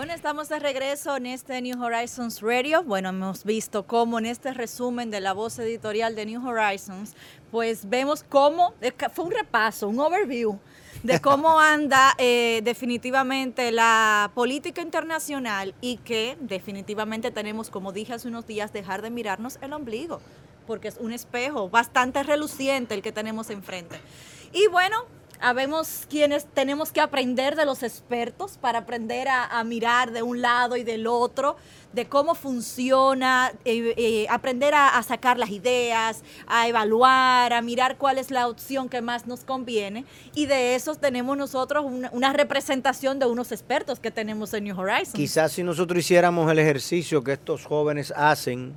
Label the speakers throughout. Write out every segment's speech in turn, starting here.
Speaker 1: Bueno, estamos de regreso en este New Horizons Radio. Bueno, hemos visto cómo en este resumen de la voz editorial de New Horizons, pues vemos cómo, fue un repaso, un overview de cómo anda eh, definitivamente la política internacional y que definitivamente tenemos, como dije hace unos días, dejar de mirarnos el ombligo, porque es un espejo bastante reluciente el que tenemos enfrente. Y bueno, Habemos quienes tenemos que aprender de los expertos para aprender a, mirar de un lado y del otro, de cómo funciona, eh, eh, aprender a, sacar las ideas, a evaluar, a mirar cuál es la opción que más nos conviene. Y de esos tenemos nosotros una, representación de unos expertos que tenemos en New Horizons.
Speaker 2: Quizás si nosotros hiciéramos el ejercicio que estos jóvenes hacen,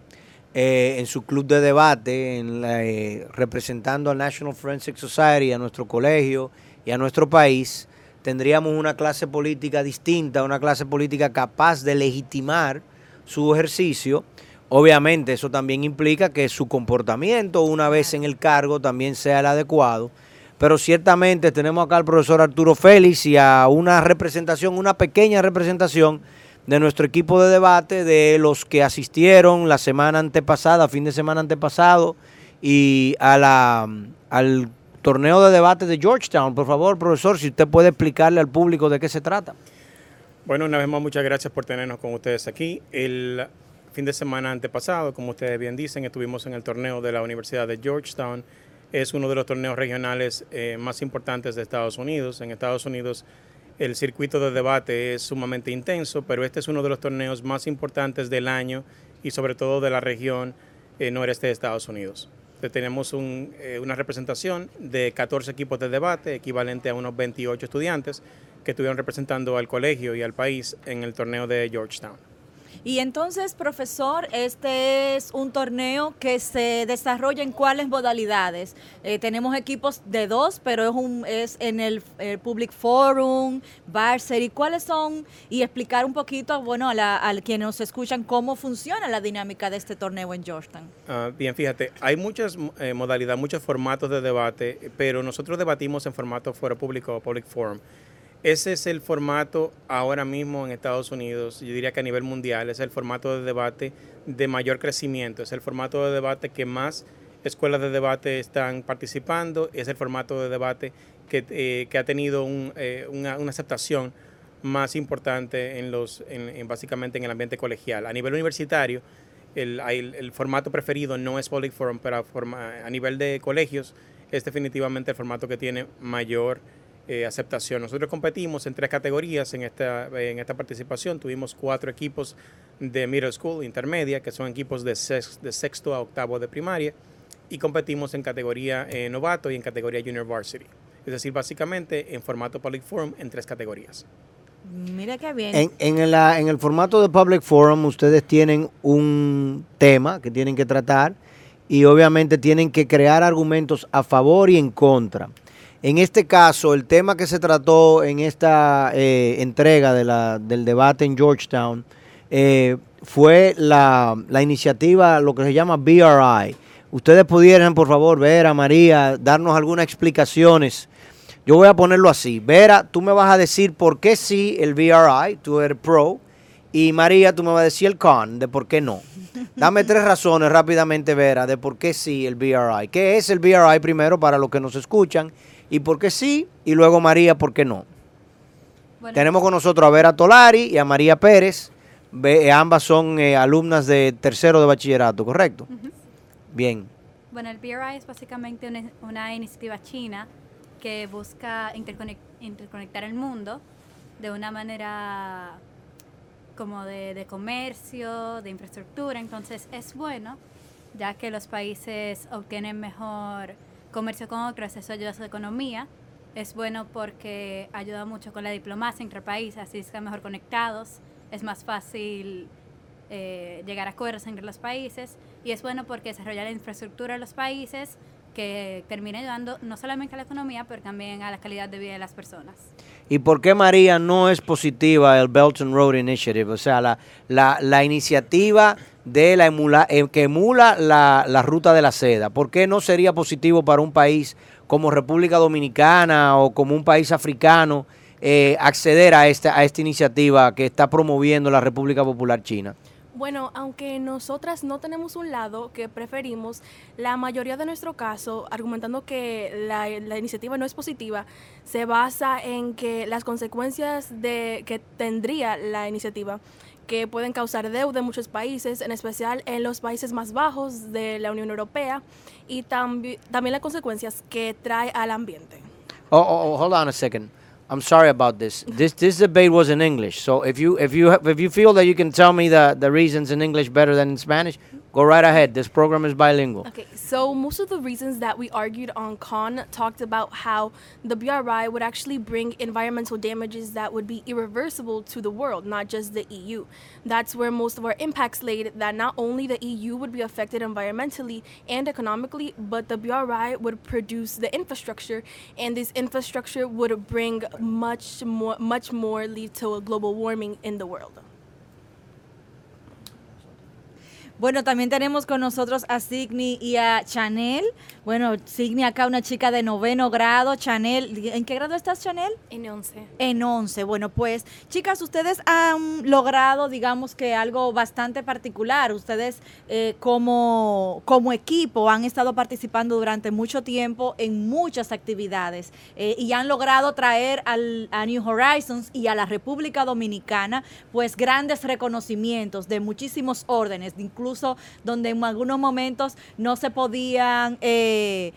Speaker 2: eh, en su club de debate, en eh, representando al National Forensic Society, a nuestro colegio y a nuestro país, tendríamos una clase política distinta, una clase política capaz de legitimar su ejercicio. Obviamente eso también implica que su comportamiento una vez en el cargo también sea el adecuado. Pero ciertamente tenemos acá al profesor Arturo Félix y a una representación, una pequeña representación de nuestro equipo de debate, de los que asistieron la semana antepasada, fin de semana antepasado, y a la, al torneo de debate de Georgetown. Por favor, profesor, si usted puede explicarle al público de qué se trata.
Speaker 3: Bueno, una vez más, muchas gracias por tenernos con ustedes aquí. El fin de semana antepasado, como ustedes bien dicen, estuvimos en el torneo de la Universidad de Georgetown. Es uno de los torneos regionales eh, más importantes de Estados Unidos. En Estados Unidos el circuito de debate es sumamente intenso, pero este es uno de los torneos más importantes del año y sobre todo de la región eh, noreste de Estados Unidos. Tenemos eh, una representación de 14 equipos de debate, equivalente a unos 28 estudiantes que estuvieron representando al colegio y al país en el torneo de Georgetown.
Speaker 1: Y entonces, profesor, este es un torneo que se desarrolla en cuáles modalidades. Eh, tenemos equipos de dos, pero es, un, es en el, Public Forum, Varsity. ¿Cuáles son? Y explicar un poquito, bueno, a, la, a quienes nos escuchan cómo funciona la dinámica de este torneo en Georgetown.
Speaker 3: Ah, bien, fíjate, hay muchas eh, modalidades, muchos formatos de debate, pero nosotros debatimos en formato foro público Public Forum. Ese es el formato ahora mismo en Estados Unidos, yo diría que a nivel mundial, es el formato de debate de mayor crecimiento, es el formato de debate que más escuelas de debate están participando, es el formato de debate que, eh, ha tenido eh, una, aceptación más importante en los, en, básicamente en el ambiente colegial. A nivel universitario, el, el, formato preferido no es Public Forum, pero a, a nivel de colegios es definitivamente el formato que tiene mayor eh, aceptación. Nosotros competimos en tres categorías en esta, en esta participación. Tuvimos cuatro equipos de middle school, intermedia, que son equipos de, de sexto a octavo de primaria, y competimos en categoría eh, novato y en categoría junior varsity. Es decir, básicamente en formato public forum en tres categorías.
Speaker 1: Mira qué bien.
Speaker 2: En, en, en el formato de public forum ustedes tienen un tema que tienen que tratar y obviamente tienen que crear argumentos a favor y en contra. En este caso, el tema que se trató en esta eh, entrega del debate en Georgetown eh, fue la, iniciativa, lo que se llama BRI. Ustedes pudieran, por favor, Vera, María, darnos algunas explicaciones. Yo voy a ponerlo así. Vera, tú me vas a decir por qué sí el BRI, tú eres pro, y María, tú me vas a decir el con, de por qué no. Dame tres razones rápidamente, Vera, de por qué sí el BRI. ¿Qué es el BRI primero para los que nos escuchan? Y por qué sí, y luego María, ¿por qué no? Tenemos con nosotros a Vera Tolari y a María Pérez. Eh, ambas son eh, alumnas de tercero de bachillerato, ¿correcto? Bien.
Speaker 4: Bueno, el BRI es básicamente una, iniciativa china que busca interconectar el mundo de una manera como de, de, comercio, de infraestructura. Entonces es bueno, ya que los países obtienen mejor comercio con otros, eso ayuda a su economía. Es bueno porque ayuda mucho con la diplomacia entre países, así están mejor conectados. es más fácil eh, llegar a acuerdos entre los países y es bueno porque desarrolla la infraestructura de los países que termina ayudando no solamente a la economía, pero también a la calidad de vida de las personas.
Speaker 2: ¿Y por qué María no es positiva el Belt and Road Initiative? O sea, la, la, la iniciativa de la emula, eh, que emula la, la ruta de la seda. ¿Por qué no sería positivo para un país como República Dominicana o como un país africano eh, acceder a esta, a esta iniciativa que está promoviendo la República Popular China?
Speaker 5: Bueno, aunque nosotras no tenemos un lado que preferimos, la mayoría de nuestro caso, argumentando que la, la iniciativa no es positiva, se basa en que las consecuencias de, que tendría la iniciativa que pueden causar deuda en muchos países, en especial en los países más bajos de la Unión Europea, y tambi también las consecuencias que trae al ambiente.
Speaker 2: Oh, oh, oh, hold on a second. I'm sorry about this. This this debate was in English. So if you if you if you feel that you can tell me the the reasons in English better than in Spanish, go right ahead. This program is bilingual.
Speaker 5: Okay, so most of the reasons that we argued on con talked about how the BRI would actually bring environmental damages that would be irreversible to the world, not just the EU. That's where most of our impacts laid, that not only the EU would be affected environmentally and economically, but the BRI would produce the infrastructure, and this infrastructure would bring much more, much more lead to a global warming in the world.
Speaker 1: Bueno, también tenemos con nosotros a Signy y a Chanel. Bueno, Signy acá una chica de noveno grado. Chanel, ¿en qué grado estás, Chanel?
Speaker 5: En 11.
Speaker 1: En 11. Bueno, pues, chicas, ustedes han logrado, digamos que algo bastante particular. Ustedes eh, como, como equipo han estado participando durante mucho tiempo en muchas actividades eh, y han logrado traer al, a New Horizons y a la República Dominicana, pues, grandes reconocimientos de muchísimos órdenes, incluso donde en algunos momentos no se podían... Eh,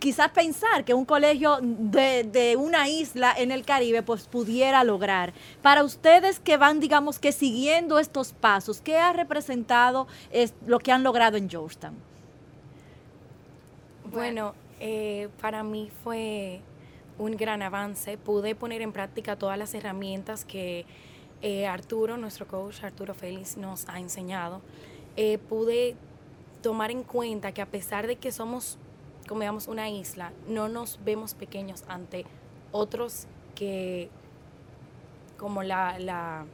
Speaker 1: quizás pensar que un colegio de, de, una isla en el Caribe pues pudiera lograr. Para ustedes que van, digamos que siguiendo estos pasos, ¿qué ha representado es, lo que han logrado en Georgetown?
Speaker 6: Bueno, eh, para mí fue un gran avance. Pude poner en práctica todas las herramientas que eh, Arturo, nuestro coach Arturo Félix, nos ha enseñado. Eh, pude tomar en cuenta que a pesar de que somos como digamos una isla, no nos vemos pequeños ante otros que como la, la,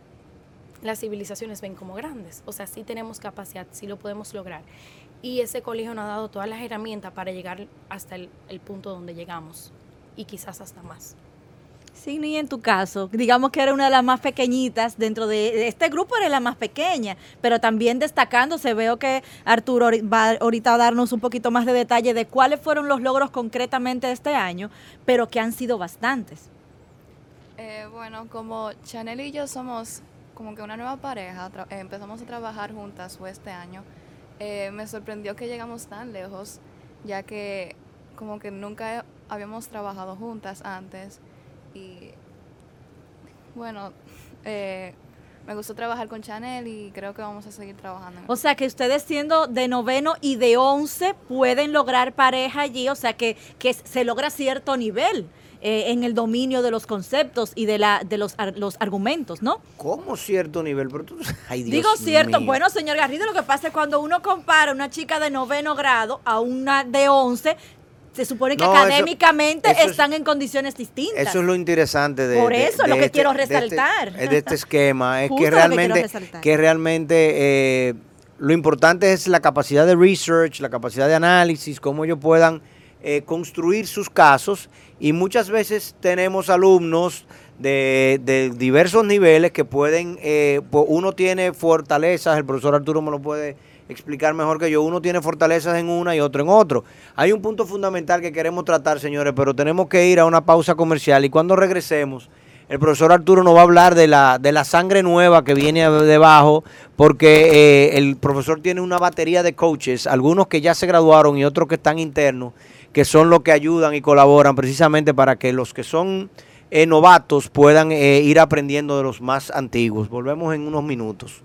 Speaker 6: las civilizaciones ven como grandes. O sea, sí tenemos capacidad, sí lo podemos lograr. Y ese colegio nos ha dado todas las herramientas para llegar hasta el punto donde llegamos y quizás hasta más.
Speaker 1: Sí, ni en tu caso, digamos que era una de las más pequeñitas dentro de este grupo, era la más pequeña, pero también destacándose, veo que Arturo va ahorita a darnos un poquito más de detalle de cuáles fueron los logros concretamente de este año, pero que han sido bastantes.
Speaker 7: Eh, bueno, como Chanel y yo somos como que una nueva pareja, eh, empezamos a trabajar juntas fue este año, eh, me sorprendió que llegamos tan lejos, ya que como que nunca habíamos trabajado juntas antes y bueno, eh, me gustó trabajar con Chanel y creo que vamos a seguir trabajando.
Speaker 1: O sea, que ustedes siendo de noveno y de once pueden lograr pareja allí, o sea, que, que se logra cierto nivel. Eh, en el dominio de los conceptos y de la de los, ar, los argumentos, ¿no?
Speaker 2: ¿Cómo cierto nivel? Pero tú, ay, Dios
Speaker 1: Digo cierto,
Speaker 2: mío.
Speaker 1: bueno, señor Garrido, lo que pasa es cuando uno compara una chica de noveno grado a una de once, se supone que
Speaker 2: No,
Speaker 1: académicamente
Speaker 2: eso
Speaker 1: están en condiciones distintas.
Speaker 2: Eso es lo interesante de
Speaker 1: Por eso
Speaker 2: de
Speaker 1: lo que
Speaker 2: este-
Speaker 1: quiero
Speaker 2: de este-
Speaker 1: resaltar.
Speaker 2: De este, esquema es que
Speaker 1: que
Speaker 2: realmente
Speaker 1: resaltar.
Speaker 2: que realmente eh, lo importante es la capacidad de research, la capacidad de análisis, cómo ellos puedan eh, construir sus casos y muchas veces tenemos alumnos de, de diversos niveles que pueden, eh, pues uno tiene fortalezas, el profesor Arturo me lo puede explicar mejor que yo, uno tiene fortalezas en una y otro en otro. Hay un punto fundamental que queremos tratar, señores, pero tenemos que ir a una pausa comercial y cuando regresemos, el profesor Arturo nos va a hablar de la, de la sangre nueva que viene debajo, porque eh, el profesor tiene una batería de coaches, algunos que ya se graduaron y otros que están internos, que son los que ayudan y colaboran precisamente para que los que son eh, novatos puedan eh, ir aprendiendo de los más antiguos. Volvemos en unos minutos.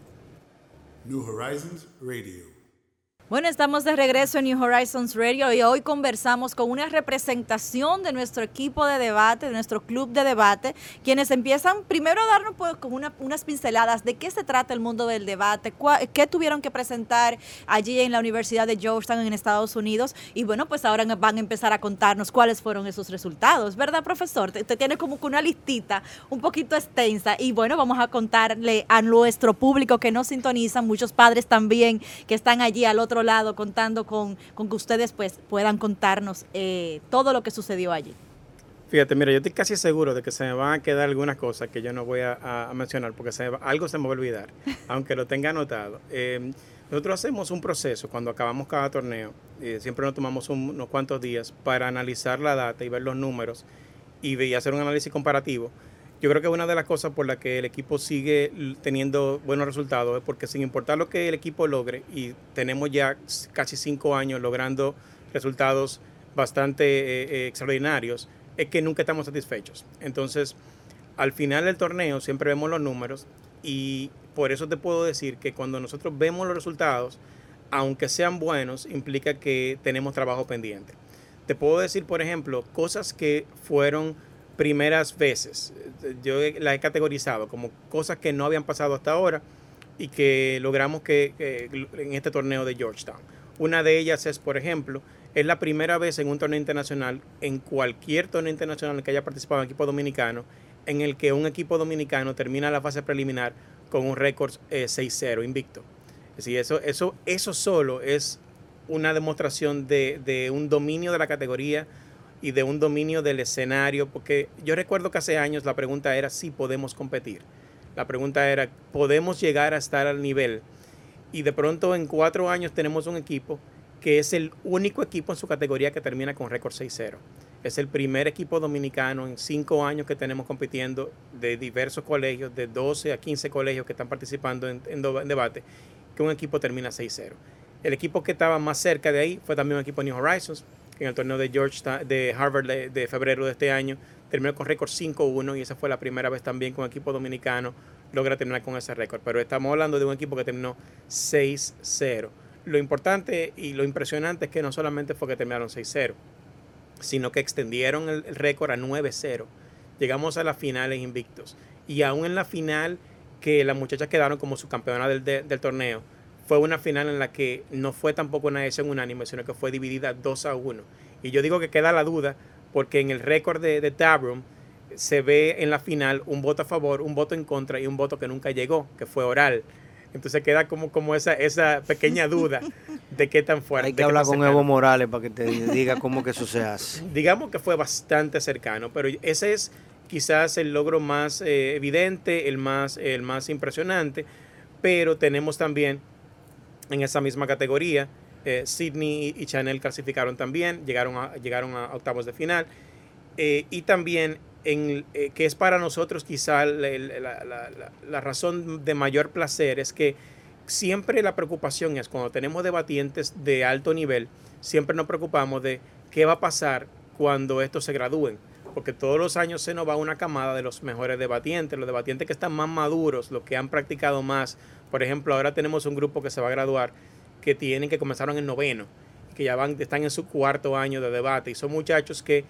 Speaker 8: New Horizons Radio.
Speaker 1: Bueno, estamos de regreso en New Horizons Radio y hoy conversamos con una representación de nuestro equipo de debate, de nuestro club de debate, quienes empiezan primero a darnos pues, con unas pinceladas de qué se trata el mundo del debate, qué tuvieron que presentar allí en la Universidad de Georgetown en Estados Unidos y bueno, pues ahora van a empezar a contarnos cuáles fueron esos resultados, ¿verdad, profesor? Usted tiene como que una listita un poquito extensa y bueno, vamos a contarle a nuestro público que nos sintonizan, muchos padres también que están allí al otro lado contando con, que ustedes pues puedan contarnos eh, todo lo que sucedió allí.
Speaker 3: Fíjate, mira, yo estoy casi seguro de que se me van a quedar algunas cosas que yo no voy a, mencionar porque algo se me va a olvidar, aunque lo tenga anotado. Em, nosotros hacemos un proceso cuando acabamos cada torneo, eh, siempre nos tomamos unos cuantos días para analizar la data y ver los números y, y hacer un análisis comparativo yo creo que una de las cosas por las que el equipo sigue teniendo buenos resultados es porque sin importar lo que el equipo logre, y tenemos ya casi cinco años logrando resultados bastante eh, eh, extraordinarios, es que nunca estamos satisfechos. Entonces, al final del torneo siempre vemos los números y por eso te puedo decir que cuando nosotros vemos los resultados, aunque sean buenos, implica que tenemos trabajo pendiente. Te puedo decir, por ejemplo, cosas que fueron primeras veces. Yo las he categorizado como cosas que no habían pasado hasta ahora y que logramos que, en este torneo de Georgetown. Una de ellas es, por ejemplo, es la primera vez en un torneo internacional, en cualquier torneo internacional en que haya participado un equipo dominicano, en el que un equipo dominicano termina la fase preliminar con un récord 6-0 eh, invicto. Es eso, eso, eso solo es una demostración de, de un dominio de la categoría, y de un dominio del escenario, porque yo recuerdo que hace años la pregunta era si podemos competir. La pregunta era, ¿podemos llegar a estar al nivel? Y de pronto en cuatro años tenemos un equipo que es el único equipo en su categoría que termina con récord 6-0. Es el primer equipo dominicano en cinco años que tenemos compitiendo de diversos colegios, de 12 a 15 colegios que están participando en, debate, que un equipo termina 6-0. El equipo que estaba más cerca de ahí fue también un equipo New Horizons, en el torneo de Georgetown, de Harvard de, febrero de este año. Terminó con récord 5-1 y esa fue la primera vez también un equipo dominicano logra terminar con ese récord. Pero estamos hablando de un equipo que terminó 6-0. Lo importante y lo impresionante es que no solamente fue que terminaron 6-0, sino que extendieron el, récord a 9-0. Llegamos a las finales invictos. Y aún en la final, que las muchachas quedaron como subcampeonas del, del torneo, fue una final en la que no fue tampoco una decisión unánime, sino que fue dividida 2 a 1. Y yo digo que queda la duda porque en el récord de, de Tabroom se ve en la final un voto a favor, un voto en contra y un voto que nunca llegó, que fue oral. Entonces queda como, como esa, esa pequeña duda de qué tan fuerte.
Speaker 2: Hay que hablar con Evo Morales para que te diga cómo que eso se hace.
Speaker 3: Digamos que fue bastante cercano, pero ese es quizás el logro más eh, evidente, el más, el más impresionante, pero tenemos también en esa misma categoría. Eh, Sydney y Chanel clasificaron también, llegaron a, llegaron a octavos de final. Eh, y también, en, eh, que es para nosotros quizá la, razón de mayor placer, es que siempre la preocupación es cuando tenemos debatientes de alto nivel, siempre nos preocupamos de qué va a pasar cuando estos se gradúen. Porque todos los años se nos va una camada de los mejores debatientes, los debatientes que están más maduros, los que han practicado más, por ejemplo, ahora tenemos un grupo que se va a graduar que tienen que comenzaron en noveno, que ya van, están en su cuarto año de debate y son muchachos que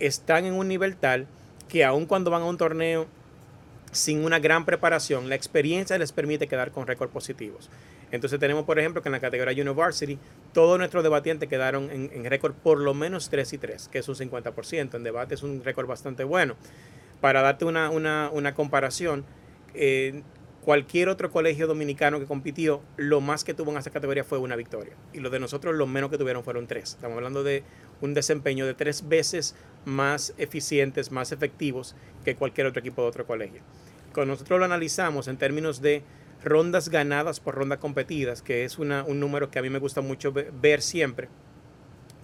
Speaker 3: están en un nivel tal que aun cuando van a un torneo sin una gran preparación, la experiencia les permite quedar con récords positivos. Entonces tenemos, por ejemplo, que en la categoría University, todos nuestros debatientes quedaron en, récord por lo menos 3 y 3, que es un 50%. En debate es un récord bastante bueno. Para darte una, una, comparación, eh, Cualquier otro colegio dominicano que compitió, lo más que tuvo en esa categoría fue una victoria. Y los de nosotros, lo menos que tuvieron fueron tres. Estamos hablando de un desempeño de tres veces más eficientes, más efectivos que cualquier otro equipo de otro colegio. Cuando nosotros lo analizamos en términos de rondas ganadas por rondas competidas, que es una, un número que a mí me gusta mucho ver siempre,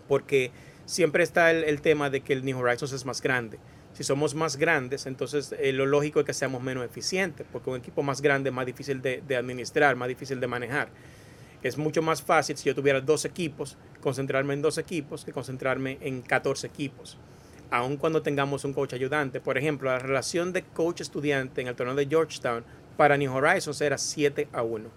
Speaker 3: porque siempre está el, el tema de que el New Horizons es más grande si somos más grandes, entonces eh, lo lógico es que seamos menos eficientes, porque un equipo más grande es más difícil de, administrar, más difícil de manejar. Es mucho más fácil si yo tuviera dos equipos, concentrarme en dos equipos que concentrarme en 14 equipos. Aun cuando tengamos un coach ayudante. Por ejemplo, la relación de coach-estudiante en el torneo de Georgetown para New Horizons era 7 a 1.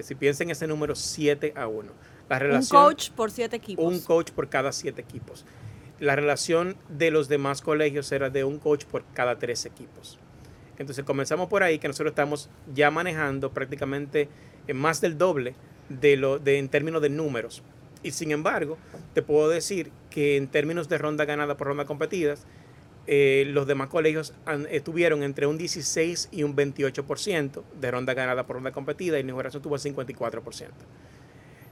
Speaker 3: Si piensen ese número 7 a 1. La
Speaker 1: Un
Speaker 3: relación,
Speaker 1: coach por siete equipos.
Speaker 3: un coach por cada 7 equipos. La relación de los demás colegios era de un coach por cada 3 equipos. Entonces comenzamos por ahí que nosotros estamos ya manejando prácticamente eh, más del doble de lo de en términos de números. Y sin embargo, te puedo decir que en términos de ronda ganada por ronda competidas, eh, los demás colegios han- eh, tuvieron entre un 16 y un 28% de ronda ganada por ronda competida y New Horizons tuvo el 54%.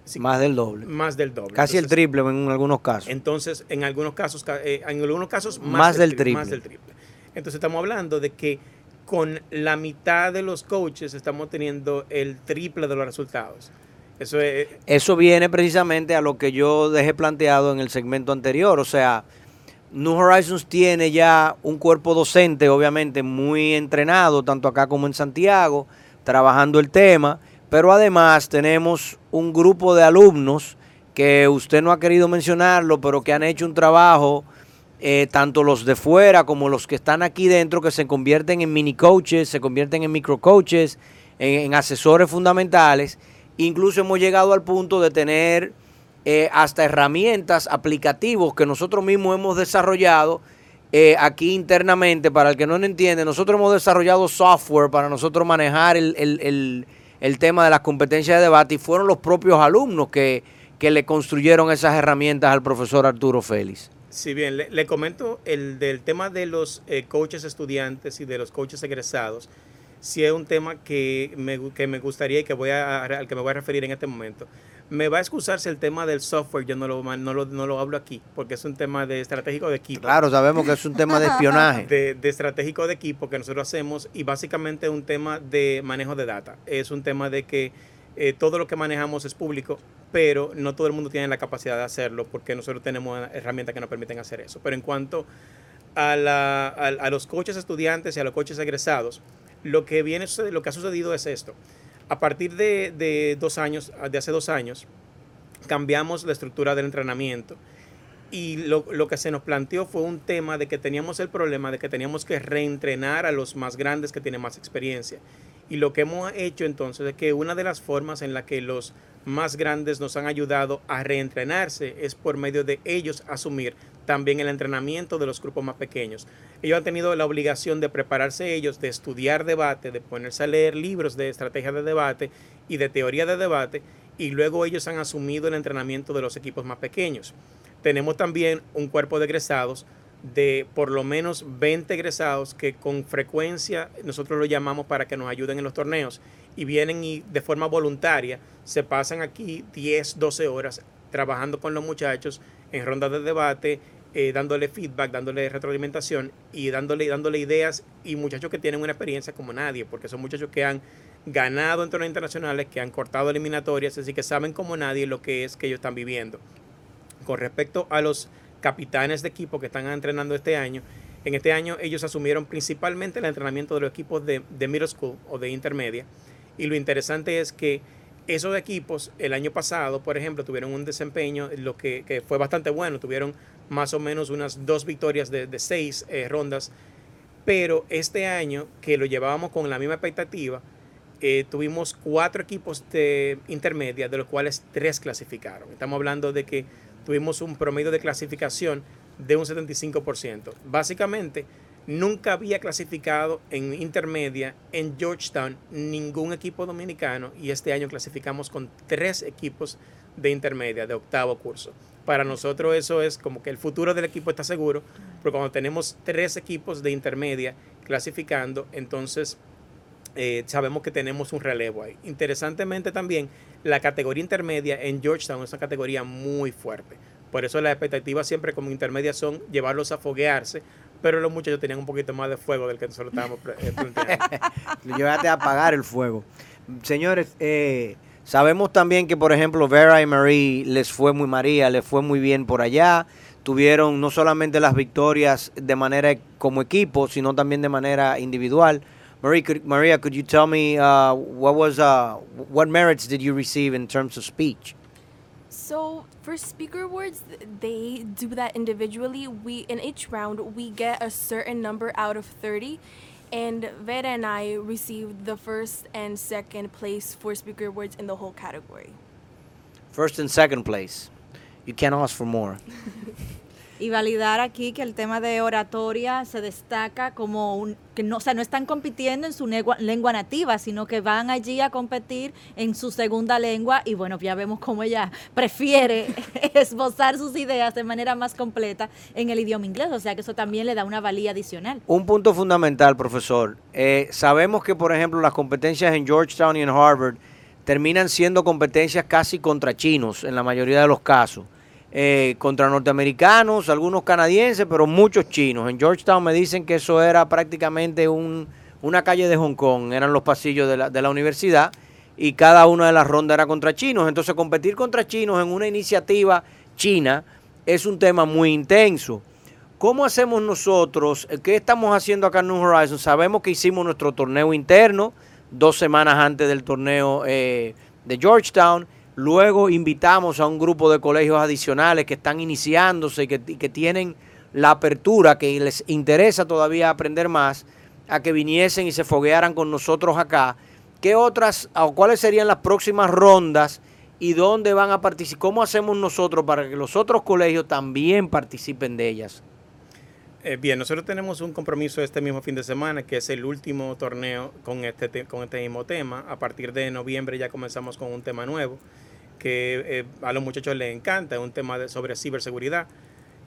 Speaker 3: Sí,
Speaker 2: Más del doble.
Speaker 3: más del doble.
Speaker 2: Casi el triple en algunos casos.
Speaker 3: entonces, en algunos casos, ca- eh, en algunos casos más,
Speaker 2: Más del
Speaker 3: tri- Más
Speaker 2: triple.
Speaker 3: del triple. Entonces estamos hablando de que con la mitad de los coaches estamos teniendo el triple de los resultados. Eso es,
Speaker 2: Eso viene precisamente a lo que yo dejé planteado en el segmento anterior. O sea, New Horizons tiene ya un cuerpo docente, obviamente, muy entrenado, tanto acá como en Santiago, trabajando el tema. Pero además tenemos un grupo de alumnos que usted no ha querido mencionarlo, pero que han hecho un trabajo, eh, tanto los de fuera como los que están aquí dentro, que se convierten en mini coaches, se convierten en micro coaches, en, asesores fundamentales. Incluso hemos llegado al punto de tener eh, hasta herramientas, aplicativos que nosotros mismos hemos desarrollado eh, aquí internamente. Para el que no lo entiende, nosotros hemos desarrollado software para nosotros manejar el, el- el- el tema de las competencias de debate y fueron los propios alumnos que, que le construyeron esas herramientas al profesor Arturo Félix.
Speaker 3: si bien le, comento el del tema de los eh, coaches estudiantes y de los coaches egresados, sí es un tema que me, que me gustaría y que voy a, al que me voy a referir en este momento. Me va a excusarse el tema del software, yo no lo, no lo, no lo hablo aquí, porque es un tema de estratégico de equipo.
Speaker 2: Claro, sabemos que es un tema de espionaje.
Speaker 3: de, de estratégico de equipo que nosotros hacemos y básicamente es un tema de manejo de data. Es un tema de que eh, todo lo que manejamos es público, pero no todo el mundo tiene la capacidad de hacerlo porque nosotros tenemos herramientas que nos permiten hacer eso. Pero en cuanto a, la- a- a los coaches estudiantes y a los coaches egresados, lo que, viene, lo que ha sucedido es esto. A partir de, dos años, de hace dos años, cambiamos la estructura del entrenamiento y lo, lo que se nos planteó fue un tema de que teníamos el problema de que teníamos que reentrenar a los más grandes que tienen más experiencia. Y lo que hemos hecho entonces es que una de las formas en la que los más grandes nos han ayudado a reentrenarse es por medio de ellos asumir también el entrenamiento de los grupos más pequeños. Ellos han tenido la obligación de prepararse ellos, de estudiar debate, de ponerse a leer libros de estrategia de debate y de teoría de debate, y luego ellos han asumido el entrenamiento de los equipos más pequeños. Tenemos también un cuerpo de egresados de por lo menos 20 egresados que con frecuencia nosotros lo llamamos para que nos ayuden en los torneos y vienen y de forma voluntaria se pasan aquí 10, 12 horas trabajando con los muchachos en rondas de debate, eh, dándole feedback, dándole retroalimentación y dándole, dándole ideas y muchachos que tienen una experiencia como nadie, porque son muchachos que han ganado en torneos internacionales, que han cortado eliminatorias, así que saben como nadie lo que es que ellos están viviendo. Con respecto a los capitanes de equipo que están entrenando este año, en este año ellos asumieron principalmente el entrenamiento de los equipos de, de middle school o de intermedia. Y lo interesante es que esos equipos el año pasado, por ejemplo, tuvieron un desempeño lo que, que fue bastante bueno. Tuvieron más o menos unas dos victorias de, seis eh, rondas. Pero este año, que lo llevábamos con la misma expectativa, eh, tuvimos cuatro equipos de intermedia, de los cuales tres clasificaron. Estamos hablando de que tuvimos un promedio de clasificación de un 75%. Básicamente, nunca había clasificado en intermedia en Georgetown ningún equipo dominicano y este año clasificamos con tres equipos de intermedia, de octavo curso. Para nosotros eso es como que el futuro del equipo está seguro, porque cuando tenemos tres equipos de intermedia clasificando, entonces eh, sabemos que tenemos un relevo ahí. Interesantemente también, la categoría intermedia en Georgetown es una categoría muy fuerte. Por eso las expectativas siempre como intermedia son llevarlos a foguearse, pero los muchachos tenían un poquito más de fuego del que nosotros estábamos eh, planteando.
Speaker 2: Llevaste a apagar el fuego. Señores, eh, sabemos también que, por ejemplo, Vera y Marie les fue muy María, les fue muy bien por allá. Tuvieron no solamente las victorias de manera como equipo, sino también de manera individual. Marie, could, Maria, could you tell me uh, what was uh, what merits did you receive in terms of speech?
Speaker 5: So for speaker awards, th- they do that individually. We in each round we get a certain number out of thirty, And Vera and I received the first and second place for speaker awards in the whole category.
Speaker 2: First and second place. You can't ask for more.
Speaker 1: y validar aquí que el tema de oratoria se destaca como un que no, o sea, no están compitiendo en su lengua, nativa, sino que van allí a competir en su segunda lengua y bueno, ya vemos cómo ella prefiere esbozar sus ideas de manera más completa en el idioma inglés, o sea que eso también le da una valía adicional.
Speaker 2: Un punto fundamental, profesor. Eh, sabemos que, por ejemplo, las competencias en Georgetown y en Harvard terminan siendo competencias casi contra chinos en la mayoría de los casos. Eh, contra norteamericanos, algunos canadienses, pero muchos chinos. En Georgetown me dicen que eso era prácticamente un, una calle de Hong Kong, eran los pasillos de la, de la universidad y cada una de las rondas era contra chinos. Entonces competir contra chinos en una iniciativa china es un tema muy intenso. ¿Cómo hacemos nosotros? ¿Qué estamos haciendo acá en New Horizons? Sabemos que hicimos nuestro torneo interno dos semanas antes del torneo eh, de Georgetown Luego invitamos a un grupo de colegios adicionales que están iniciándose y que, tienen la apertura, que les interesa todavía aprender más, a que viniesen y se foguearan con nosotros acá. ¿Qué otras o cuáles serían las próximas rondas y dónde van a participar? ¿Cómo hacemos nosotros para que los otros colegios también participen de ellas?
Speaker 3: Eh, bien, nosotros tenemos un compromiso este mismo fin de semana, que es el último torneo con este, con este mismo tema. A partir de noviembre ya comenzamos con un tema nuevo que eh, a los muchachos les encanta, es un tema de, sobre ciberseguridad.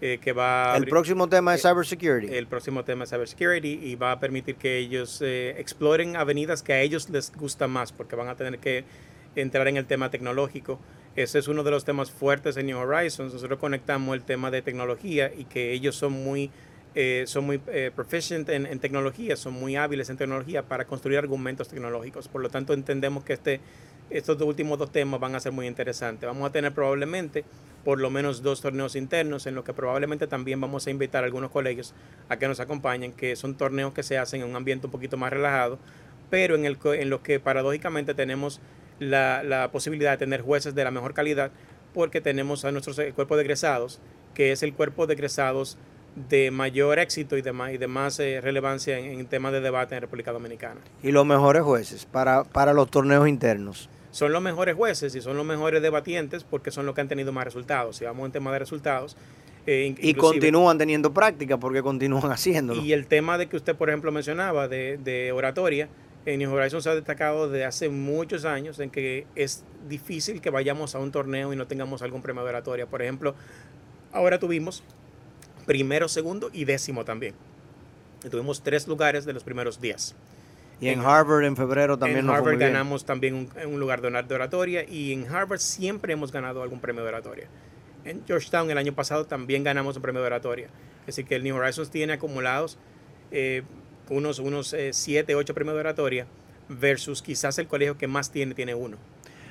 Speaker 3: Eh, que va
Speaker 2: el próximo tema es cybersecurity.
Speaker 3: El próximo tema es cybersecurity y va a permitir que ellos eh, exploren avenidas que a ellos les gusta más porque van a tener que entrar en el tema tecnológico. Ese es uno de los temas fuertes en New Horizons. Nosotros conectamos el tema de tecnología y que ellos son muy eh, son muy eh, proficient en, en, tecnología, son muy hábiles en tecnología para construir argumentos tecnológicos. Por lo tanto, entendemos que este, estos dos últimos dos temas van a ser muy interesantes. Vamos a tener probablemente por lo menos dos torneos internos en los que probablemente también vamos a invitar a algunos colegios a que nos acompañen, que son torneos que se hacen en un ambiente un poquito más relajado, pero en, el, en los que paradójicamente tenemos la, la posibilidad de tener jueces de la mejor calidad porque tenemos a nuestro cuerpo de egresados, que es el cuerpo de egresados de mayor éxito y de más, y de más eh, relevancia en, en, temas de debate en República Dominicana.
Speaker 2: ¿Y los mejores jueces para, para los torneos internos?
Speaker 3: Son los mejores jueces y son los mejores debatientes porque son los que han tenido más resultados. Si vamos en tema de resultados.
Speaker 2: Eh, y continúan teniendo práctica porque continúan haciéndolo.
Speaker 3: Y el tema de que usted, por ejemplo, mencionaba de, de oratoria, en New Horizons se ha destacado desde hace muchos años en que es difícil que vayamos a un torneo y no tengamos algún premio de oratoria. Por ejemplo, ahora tuvimos primero, segundo y décimo también. Y tuvimos tres lugares de los primeros días.
Speaker 2: Y en, en Harvard en febrero también
Speaker 3: en
Speaker 2: nos
Speaker 3: Harvard
Speaker 2: fue muy
Speaker 3: ganamos también un, un, lugar de oratoria y en Harvard siempre hemos ganado algún premio de oratoria. En Georgetown el año pasado también ganamos un premio de oratoria. Es decir, que el New Horizons tiene acumulados eh, unos, unos eh, siete, ocho premios de oratoria versus quizás el colegio que más tiene, tiene uno.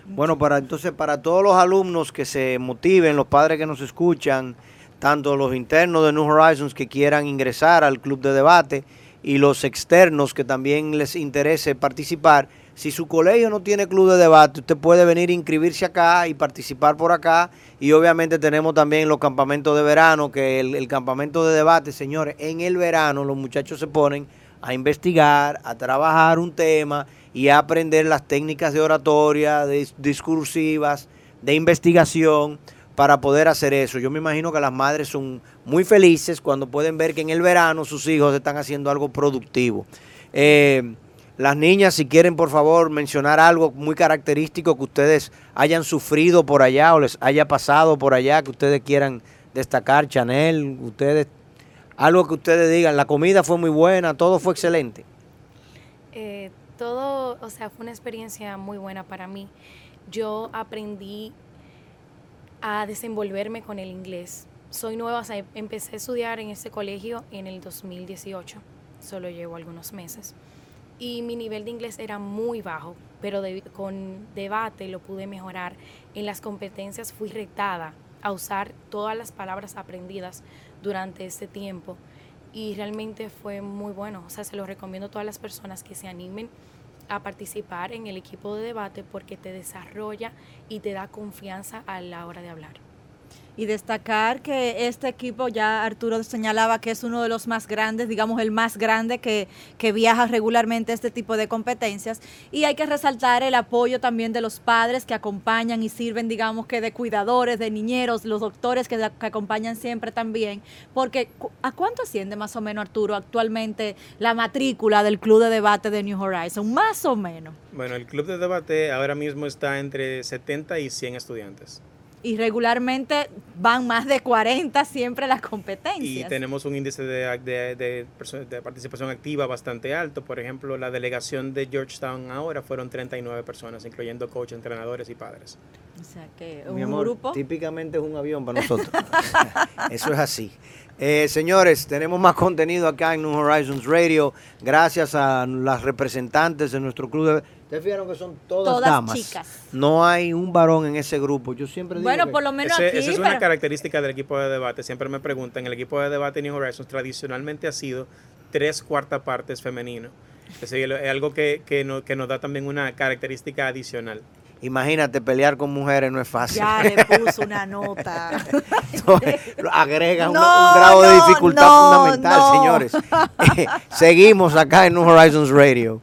Speaker 2: Bueno, para entonces para todos los alumnos que se motiven, los padres que nos escuchan, tanto los internos de New Horizons que quieran ingresar al club de debate y los externos que también les interese participar. Si su colegio no tiene club de debate, usted puede venir a inscribirse acá y participar por acá. Y obviamente tenemos también los campamentos de verano, que el, campamento de debate, señores, en el verano los muchachos se ponen a investigar, a trabajar un tema y a aprender las técnicas de oratoria, discursivas, de investigación para poder hacer eso. Yo me imagino que las madres son muy felices cuando pueden ver que en el verano sus hijos están haciendo algo productivo. Eh, las niñas, si quieren por favor mencionar algo muy característico que ustedes hayan sufrido por allá o les haya pasado por allá, que ustedes quieran destacar, Chanel, ustedes, algo que ustedes digan, la comida fue muy buena, todo fue excelente.
Speaker 6: Eh, todo, o sea, fue una experiencia muy buena para mí. Yo aprendí a desenvolverme con el inglés. Soy nueva, o sea, empecé a estudiar en ese colegio en el 2018, solo llevo algunos meses. Y mi nivel de inglés era muy bajo, pero con debate lo pude mejorar. En las competencias fui retada a usar todas las palabras aprendidas durante este tiempo y realmente fue muy bueno. O sea, se lo recomiendo a todas las personas que se animen a participar en el equipo de debate porque te desarrolla y te da confianza a la hora de hablar.
Speaker 1: Y destacar que este equipo, ya Arturo señalaba que es uno de los más grandes, digamos el más grande que, que viaja regularmente a este tipo de competencias. Y hay que resaltar el apoyo también de los padres que acompañan y sirven, digamos que de cuidadores, de niñeros, los doctores que, acompañan siempre también. Porque ¿a cuánto asciende más o menos, Arturo, actualmente la matrícula del Club de Debate de New Horizons? Más o menos.
Speaker 3: Bueno, el Club de Debate ahora mismo está entre 70 y 100 estudiantes
Speaker 1: y regularmente van más de 40 siempre las competencias.
Speaker 3: Y tenemos un índice de, de, de, participación activa bastante alto. Por ejemplo, la delegación de Georgetown ahora fueron 39 personas, incluyendo coaches, entrenadores y padres.
Speaker 1: O sea que un grupo.
Speaker 2: Típicamente es un avión para nosotros. Eso es así. Eh, señores, tenemos más contenido acá en New Horizons Radio. Gracias a las representantes de nuestro club de ¿Ustedes fijaron que son todas, damas? chicas. No hay un varón en ese grupo. Yo siempre digo
Speaker 1: Bueno, por lo menos aquí,
Speaker 3: Esa es una característica del equipo de debate. Siempre me preguntan, el equipo de debate New Horizons tradicionalmente ha sido tres cuartas partes femenino. Es algo que, que, que nos da también una característica adicional.
Speaker 2: Imagínate, pelear con mujeres no es fácil.
Speaker 1: Ya le puso una nota.
Speaker 2: agrega un, grado de dificultad fundamental, señores. Seguimos acá en New Horizons Radio.